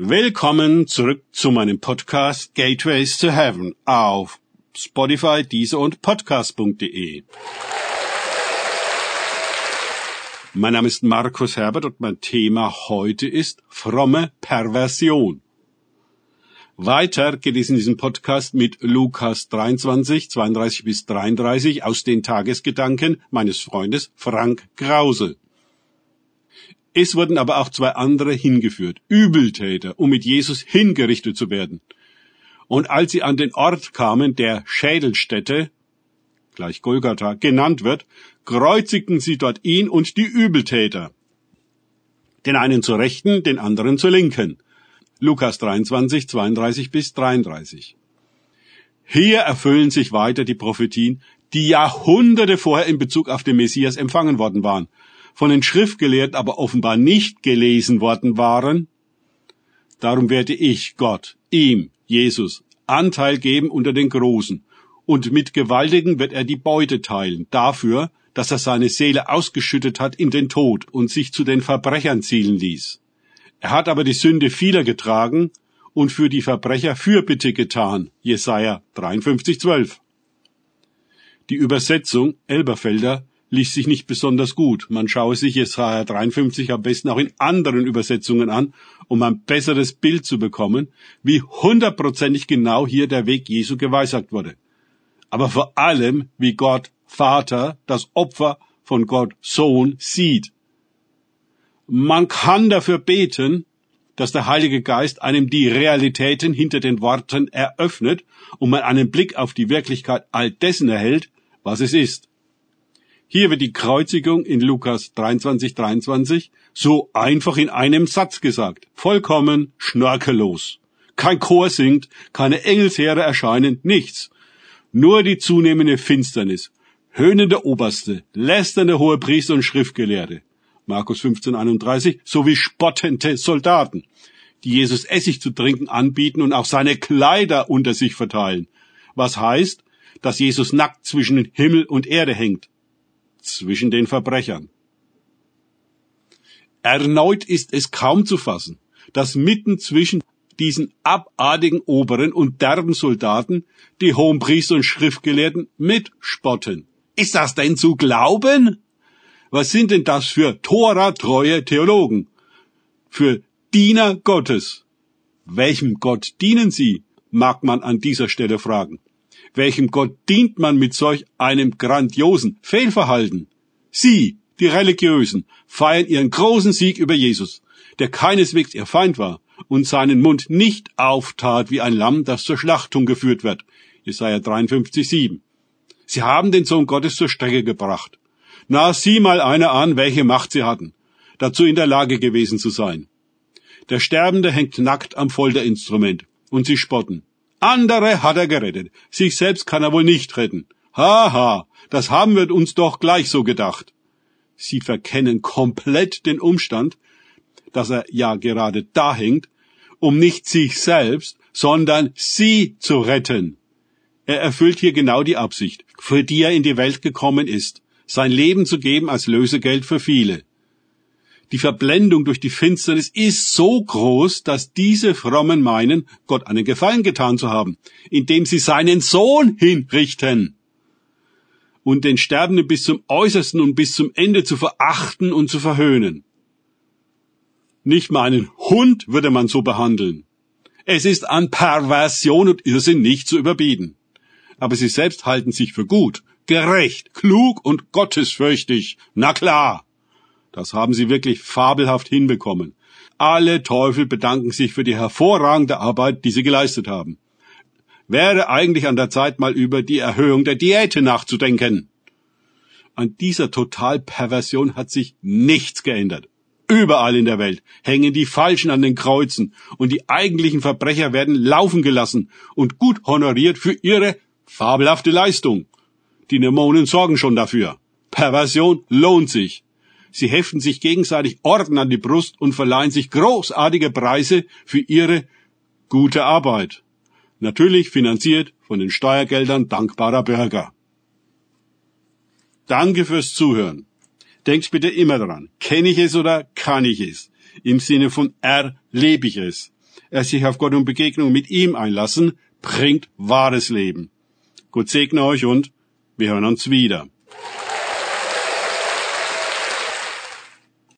Willkommen zurück zu meinem Podcast Gateways to Heaven auf Spotify, Deezer und Podcast.de. Mein Name ist Markus Herbert und mein Thema heute ist fromme Perversion. Weiter geht es in diesem Podcast mit Lukas 23, 32 bis 33 aus den Tagesgedanken meines Freundes Frank Krause. Es wurden aber auch zwei andere hingeführt, Übeltäter, um mit Jesus hingerichtet zu werden. Und als sie an den Ort kamen, der Schädelstätte, gleich Golgatha, genannt wird, kreuzigten sie dort ihn und die Übeltäter. Den einen zur Rechten, den anderen zur Linken. Lukas 23, 32 bis 33. Hier erfüllen sich weiter die Prophetien, die Jahrhunderte vorher in Bezug auf den Messias empfangen worden waren von den Schriftgelehrten aber offenbar nicht gelesen worden waren, darum werde ich Gott, ihm, Jesus, Anteil geben unter den Großen, und mit Gewaltigen wird er die Beute teilen, dafür, dass er seine Seele ausgeschüttet hat in den Tod und sich zu den Verbrechern zielen ließ. Er hat aber die Sünde vieler getragen und für die Verbrecher Fürbitte getan. Jesaja 53, 12. Die Übersetzung Elberfelder liest sich nicht besonders gut. Man schaue sich Jesaja 53 am besten auch in anderen Übersetzungen an, um ein besseres Bild zu bekommen, wie hundertprozentig genau hier der Weg Jesu geweissagt wurde. Aber vor allem, wie Gott Vater das Opfer von Gott Sohn sieht. Man kann dafür beten, dass der Heilige Geist einem die Realitäten hinter den Worten eröffnet und man einen Blick auf die Wirklichkeit all dessen erhält, was es ist. Hier wird die Kreuzigung in Lukas 23, 23 so einfach in einem Satz gesagt. Vollkommen schnörkellos. Kein Chor singt, keine Engelsheere erscheinen, nichts. Nur die zunehmende Finsternis. Höhnende Oberste, lästernde Hohepriester und Schriftgelehrte. Markus 15, 31, sowie spottende Soldaten, die Jesus Essig zu trinken anbieten und auch seine Kleider unter sich verteilen. Was heißt, dass Jesus nackt zwischen Himmel und Erde hängt zwischen den Verbrechern. Erneut ist es kaum zu fassen, dass mitten zwischen diesen abartigen Oberen und derben Soldaten die Hohenpriester und Schriftgelehrten mitspotten. Ist das denn zu glauben? Was sind denn das für Tora-treue Theologen? Für Diener Gottes? Welchem Gott dienen sie? mag man an dieser Stelle fragen. Welchem Gott dient man mit solch einem grandiosen Fehlverhalten? Sie, die Religiösen, feiern ihren großen Sieg über Jesus, der keineswegs ihr Feind war und seinen Mund nicht auftat wie ein Lamm, das zur Schlachtung geführt wird. Jesaja 53, 7. Sie haben den Sohn Gottes zur Strecke gebracht. Na, sieh mal einer an, welche Macht sie hatten, dazu in der Lage gewesen zu sein. Der Sterbende hängt nackt am Folterinstrument und sie spotten. Andere hat er gerettet. Sich selbst kann er wohl nicht retten. Haha, ha, das haben wir uns doch gleich so gedacht. Sie verkennen komplett den Umstand, dass er ja gerade da hängt, um nicht sich selbst, sondern sie zu retten. Er erfüllt hier genau die Absicht, für die er in die Welt gekommen ist, sein Leben zu geben als Lösegeld für viele die Verblendung durch die Finsternis ist so groß, dass diese Frommen meinen, Gott einen Gefallen getan zu haben, indem sie seinen Sohn hinrichten und den Sterbenden bis zum Äußersten und bis zum Ende zu verachten und zu verhöhnen. Nicht mal einen Hund würde man so behandeln. Es ist an Perversion und Irrsinn nicht zu überbieten. Aber sie selbst halten sich für gut, gerecht, klug und gottesfürchtig. Na klar. Das haben sie wirklich fabelhaft hinbekommen. Alle Teufel bedanken sich für die hervorragende Arbeit, die sie geleistet haben. Wäre eigentlich an der Zeit, mal über die Erhöhung der Diäte nachzudenken. An dieser Totalperversion hat sich nichts geändert. Überall in der Welt hängen die Falschen an den Kreuzen und die eigentlichen Verbrecher werden laufen gelassen und gut honoriert für ihre fabelhafte Leistung. Die Dämonen sorgen schon dafür. Perversion lohnt sich. Sie heften sich gegenseitig Orden an die Brust und verleihen sich großartige Preise für ihre gute Arbeit. Natürlich finanziert von den Steuergeldern dankbarer Bürger. Danke fürs Zuhören. Denkt bitte immer daran, kenne ich es oder kann ich es? Im Sinne von erlebe ich es. er sich auf Gott und Begegnung mit ihm einlassen, bringt wahres Leben. Gott segne euch und wir hören uns wieder.